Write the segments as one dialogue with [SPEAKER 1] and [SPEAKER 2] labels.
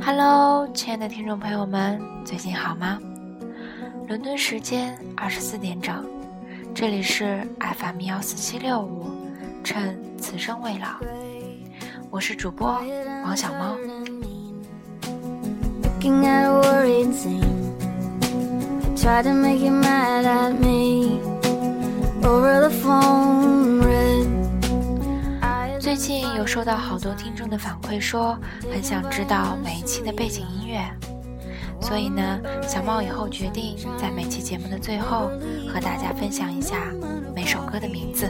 [SPEAKER 1] Hello，亲爱的听众朋友们，最近好吗？伦敦时间二十四点整，这里是 FM 幺四七六五，趁此生未老，我是主播王小猫。最近有收到好多听众的反馈，说很想知道每一期的背景音乐，所以呢，小猫以后决定在每期节目的最后和大家分享一下每首歌的名字。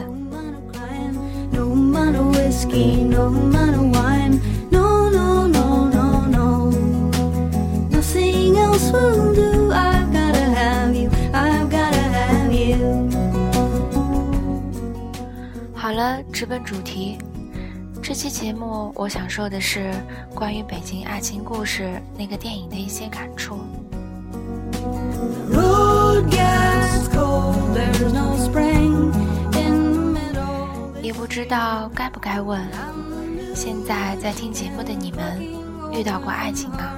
[SPEAKER 1] 好了，直奔主题。这期节目，我想说的是关于《北京爱情故事》那个电影的一些感触。也不知道该不该问，现在在听节目的你们，遇到过爱情吗？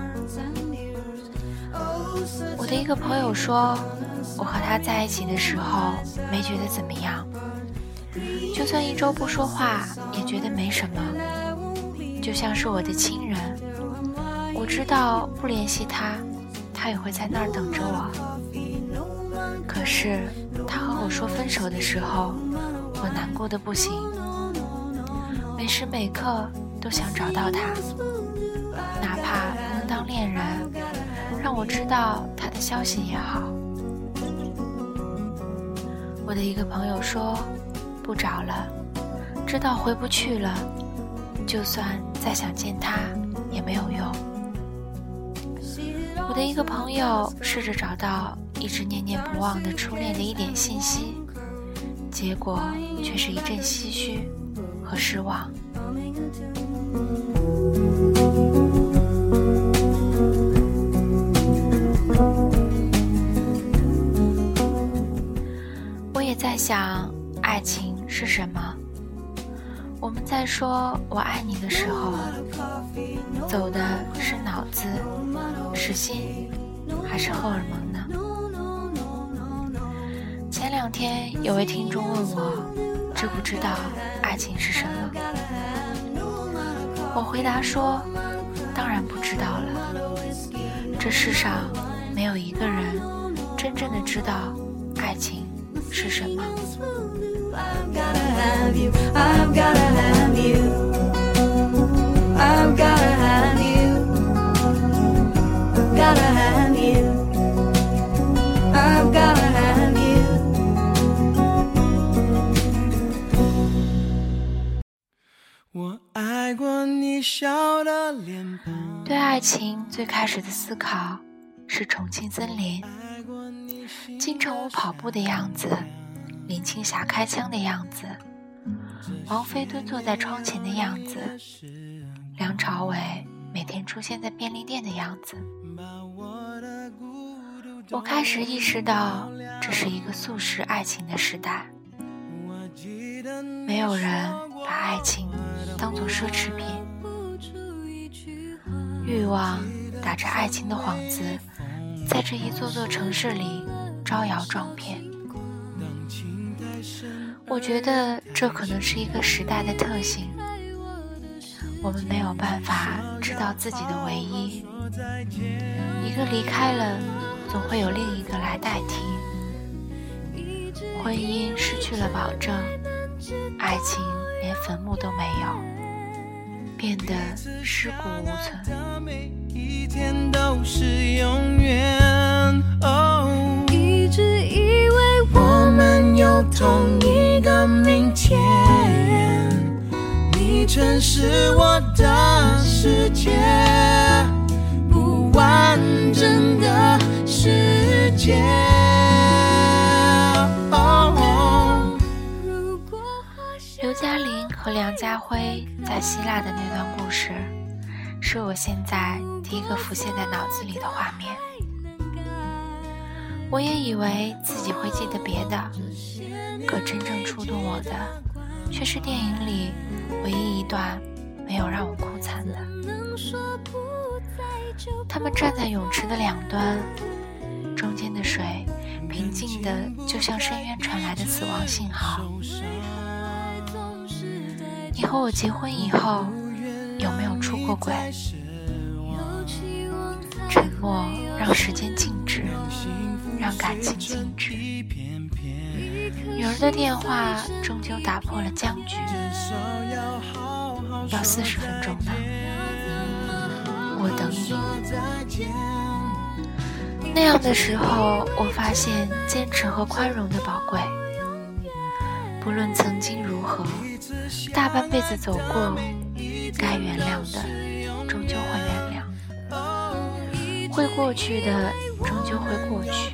[SPEAKER 1] 我的一个朋友说，我和他在一起的时候，没觉得怎么样。就算一周不说话，也觉得没什么，就像是我的亲人。我知道不联系他，他也会在那儿等着我。可是他和我说分手的时候，我难过的不行，每时每刻都想找到他，哪怕不能当恋人，让我知道他的消息也好。我的一个朋友说。不找了，知道回不去了，就算再想见他也没有用。我的一个朋友试着找到一直念念不忘的初恋的一点信息，结果却是一阵唏嘘和失望。我也在想，爱情。是什么？我们在说我爱你的时候，走的是脑子，是心，还是荷尔蒙呢？前两天有位听众问我，知不知道爱情是什么？我回答说，当然不知道了。这世上没有一个人真正的知道爱情是什么。对爱情最开始的思考是重庆森林，金城武跑步的样子。林青霞开枪的样子，王菲蹲坐在窗前的样子，梁朝伟每天出现在便利店的样子。我开始意识到，这是一个速食爱情的时代，没有人把爱情当作奢侈品，欲望打着爱情的幌子，在这一座座城市里招摇撞骗。我觉得这可能是一个时代的特性，我们没有办法知道自己的唯一，一个离开了，总会有另一个来代替。婚姻失去了保证，爱情连坟墓都没有，变得尸骨无存。一直以为我同一。明天，你曾是我的世界，不完整的世界。刘嘉玲和梁家辉在希腊的那段故事，是我现在第一个浮现在脑子里的画面。我也以为自己会记得别的。可真正触动我的，却是电影里唯一一段没有让我哭惨的。他们站在泳池的两端，中间的水平静的，就像深渊传来的死亡信号。你和我结婚以后，有没有出过轨？沉默让时间静止，让感情静止。女儿的电话终究打破了僵局。要四十分钟呢，我等你。那样的时候，我发现坚持和宽容的宝贵。不论曾经如何，大半辈子走过，该原谅的终究会原谅，会过去的会过去。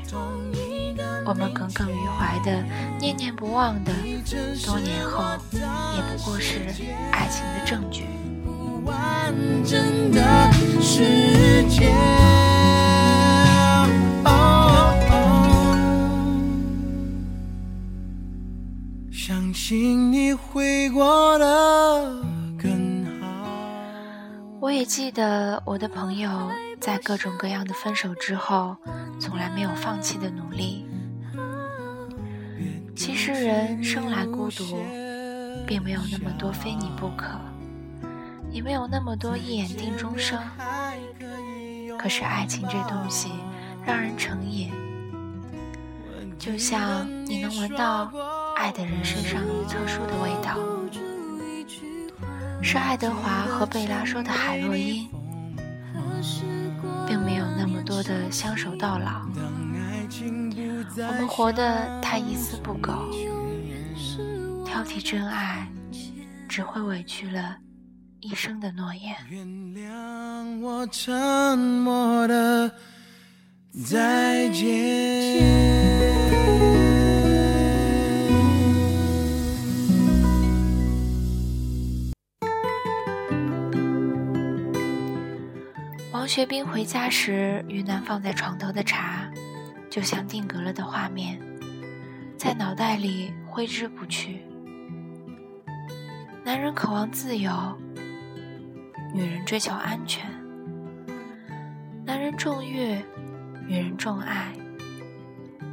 [SPEAKER 1] 我们耿耿于怀的、念念不忘的，多年后也不过是爱情的证据。相信你会过得更好。我也记得我的朋友在各种各样的分手之后，从来没有放弃的努力。其实人生来孤独，并没有那么多非你不可，也没有那么多一眼定终生。可是爱情这东西让人成瘾，就像你能闻到爱的人身上特殊的味道，是爱德华和贝拉说的海洛因，多的相守到老。我们活得太一丝不苟，挑剔真爱，只会委屈了一生的诺言。原谅我沉默的再见。王学兵回家时，于南放在床头的茶。就像定格了的画面，在脑袋里挥之不去。男人渴望自由，女人追求安全；男人重欲，女人重爱。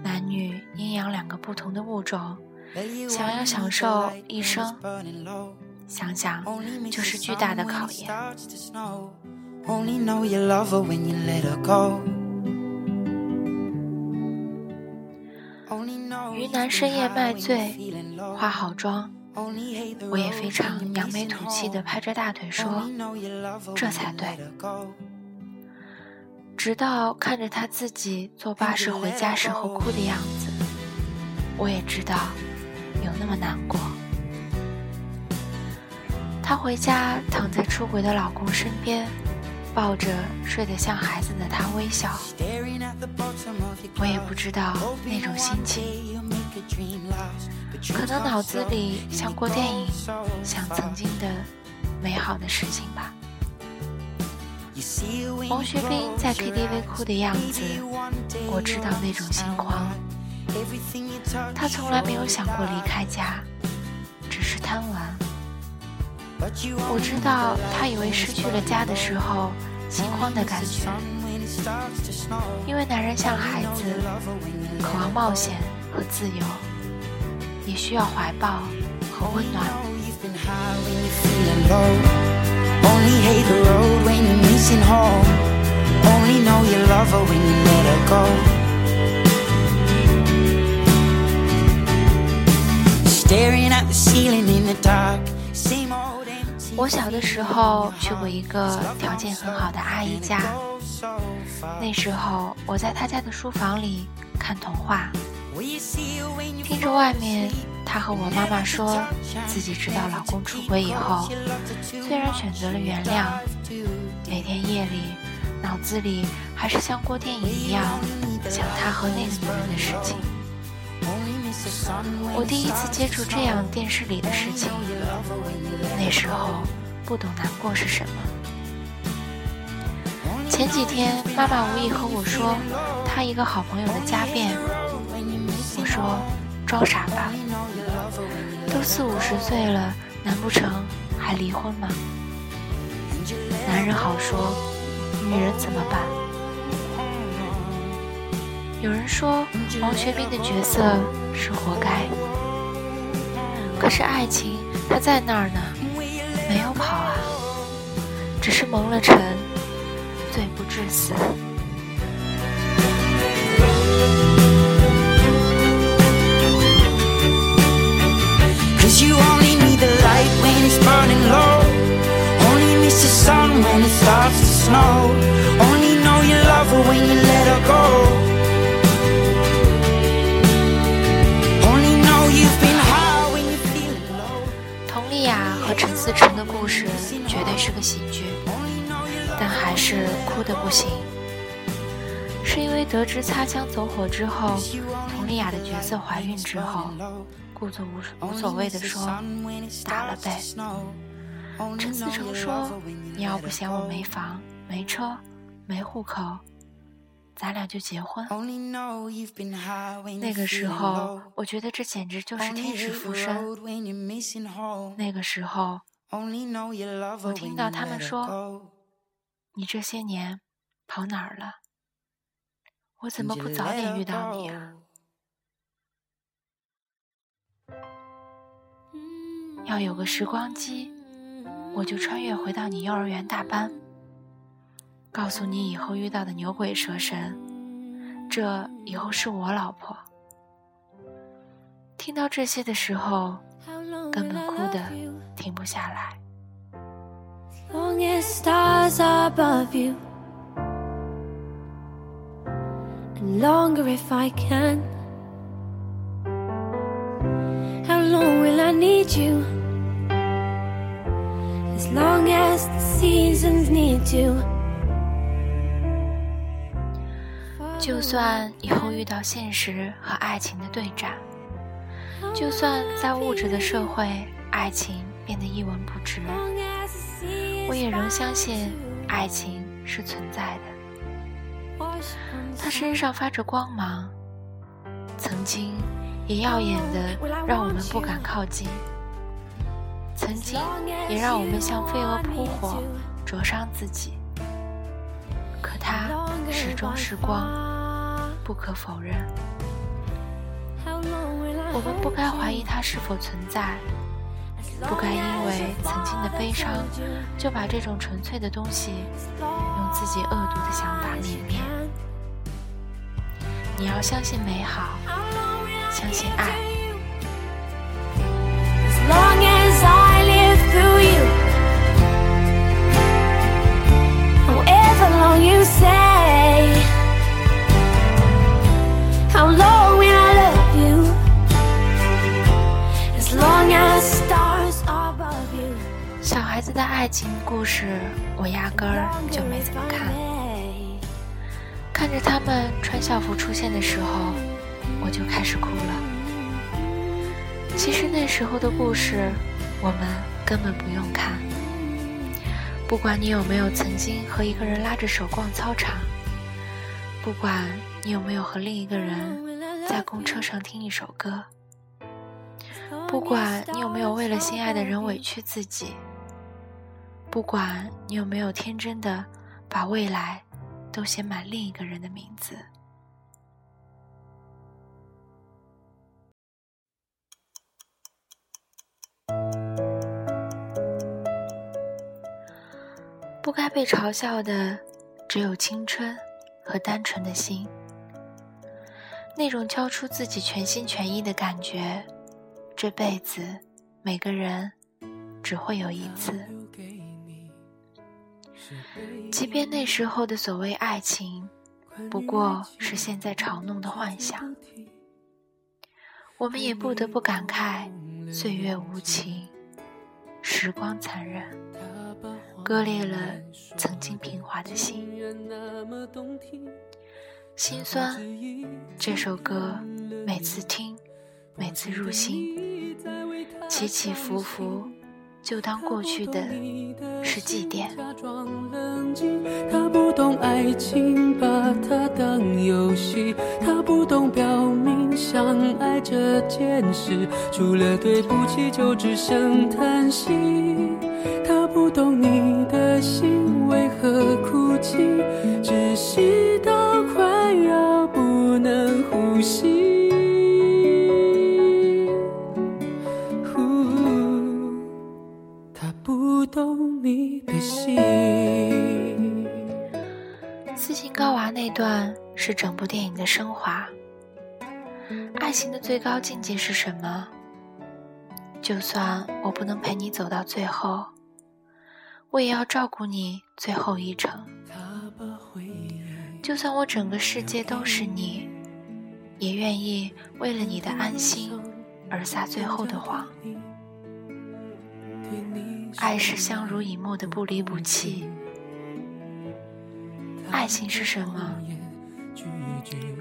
[SPEAKER 1] 男女阴阳两个不同的物种，想要享受一生，想想就是巨大的考验。于南深夜卖醉，化好妆，我也非常扬眉吐气的拍着大腿说：“这才对。”直到看着他自己坐巴士回家时候哭的样子，我也知道有那么难过。他回家躺在出轨的老公身边。抱着睡得像孩子的他微笑，我也不知道那种心情，可能脑子里像过电影，想曾经的美好的事情吧。王学兵在 KTV 哭的样子，我知道那种心慌。他从来没有想过离开家，只是贪玩。我知道他以为失去了家的时候心慌的感觉，因为男人像孩子，渴望冒险和自由，也需要怀抱和温暖。我小的时候去过一个条件很好的阿姨家，那时候我在她家的书房里看童话，听着外面她和我妈妈说自己知道老公出轨以后，虽然选择了原谅，每天夜里脑子里还是像过电影一样想他和那个女人的事情。我第一次接触这样电视里的事情，那时候不懂难过是什么。前几天妈妈无意和我说她一个好朋友的家变，我说装傻吧，都四五十岁了，难不成还离婚吗？男人好说，女人怎么办？有人说王学兵的角色是活该，可是爱情它在那儿呢，没有跑啊，只是蒙了尘，罪不至死。佟思诚的故事绝对是个喜剧，但还是哭得不行。是因为得知擦枪走火之后，佟丽娅的角色怀孕之后，故作无无所谓的说打了呗。陈思诚说：“你要不嫌我没房、没车、没户口，咱俩就结婚。”那个时候，我觉得这简直就是天使附身。那个时候，我听到他们说：“你这些年跑哪儿了？我怎么不早点遇到你啊？”要有个时光机。我就穿越回到你幼儿园大班，告诉你以后遇到的牛鬼蛇神，这以后是我老婆。听到这些的时候，根本哭的停不下来。就算以后遇到现实和爱情的对战，就算在物质的社会，爱情变得一文不值，我也仍相信爱情是存在的。它身上发着光芒，曾经也耀眼的让我们不敢靠近。曾经也让我们像飞蛾扑火，灼伤自己。可它始终是光，不可否认。我们不该怀疑它是否存在，不该因为曾经的悲伤，就把这种纯粹的东西用自己恶毒的想法泯灭。你要相信美好，相信爱。孩子的爱情故事，我压根儿就没怎么看。看着他们穿校服出现的时候，我就开始哭了。其实那时候的故事，我们根本不用看。不管你有没有曾经和一个人拉着手逛操场，不管你有没有和另一个人在公车上听一首歌，不管你有没有为了心爱的人委屈自己。不管你有没有天真的把未来都写满另一个人的名字，不该被嘲笑的只有青春和单纯的心，那种交出自己全心全意的感觉，这辈子每个人只会有一次。即便那时候的所谓爱情，不过是现在嘲弄的幻想，我们也不得不感慨岁月无情，时光残忍，割裂了曾经平滑的心。心酸，这首歌每次听，每次入心，起起伏伏。就当过去的是祭奠。假装冷静他不懂爱情把它当游戏他不懂表明相爱这件事除了对不起就只剩叹息他不懂你的心为何哭泣窒息到快要不能呼吸。是整部电影的升华。爱情的最高境界是什么？就算我不能陪你走到最后，我也要照顾你最后一程。就算我整个世界都是你，也愿意为了你的安心而撒最后的谎。爱是相濡以沫的不离不弃。爱情是什么？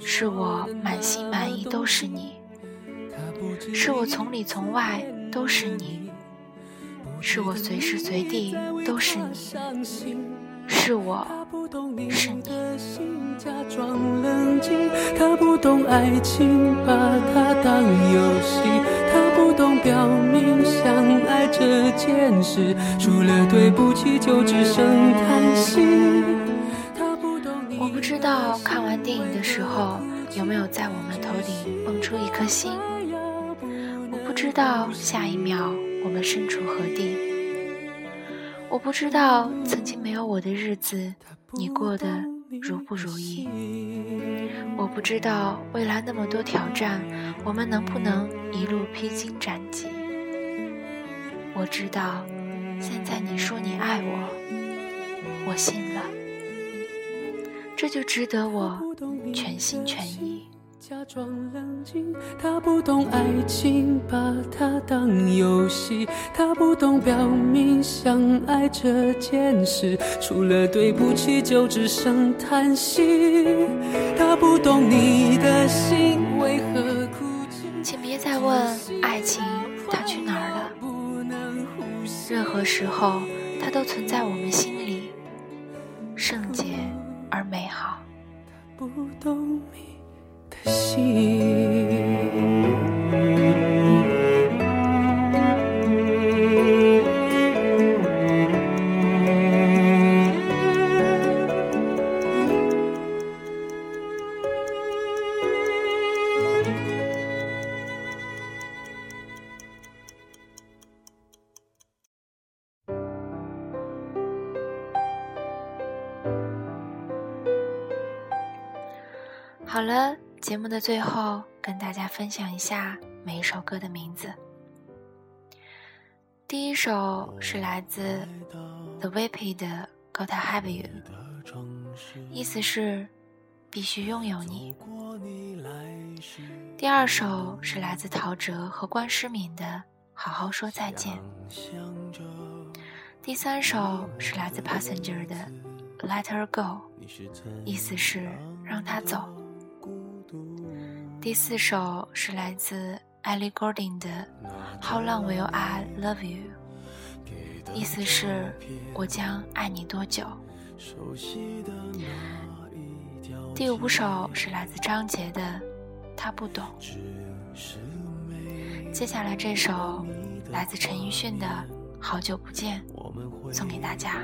[SPEAKER 1] 是我满心满意都是你，是我从里从外都是你，是我随时随地都是你，是我是你。假装冷静，他不懂爱情，把它当游戏，他不懂表明相爱这件事，除了对不起就只剩叹息。不知道看完电影的时候有没有在我们头顶蹦出一颗星？我不知道下一秒我们身处何地。我不知道曾经没有我的日子你过得如不如意。我不知道未来那么多挑战我们能不能一路披荆斩棘。我知道现在你说你爱我，我信了。这就值得我全心全意。假装冷静，他不懂爱情，把它当游戏，他不懂表明相爱这件事，除了对不起就只剩叹息。他不懂你的心为何哭泣。请别再问爱情它去哪儿了，任何时候它都存在我们心里，不懂你的心。好了，节目的最后跟大家分享一下每一首歌的名字。第一首是来自 The w i p y 的《Gotta Have You》，意思是必须拥有你。第二首是来自陶喆和关诗敏的《好好说再见》。第三首是来自 Passenger 的《Let Her Go》，意思是让她走。第四首是来自 Ellie Goulding 的《How Long Will I Love You》，意思是“我将爱你多久”。第五首是来自张杰的《他不懂》。接下来这首来自陈奕迅的《好久不见》，送给大家。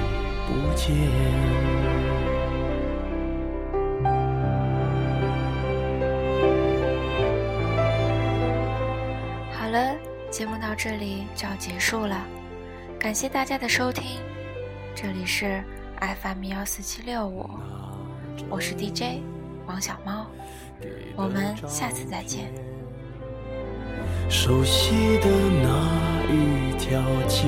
[SPEAKER 1] 见。好了，节目到这里就要结束了，感谢大家的收听，这里是 FM 幺四七六五，我是 DJ 王小猫，我们下次再见。
[SPEAKER 2] 熟悉的那一条街，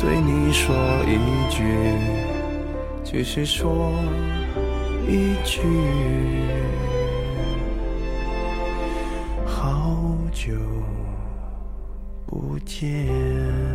[SPEAKER 2] 对你说一句，只是说一句，好久不见。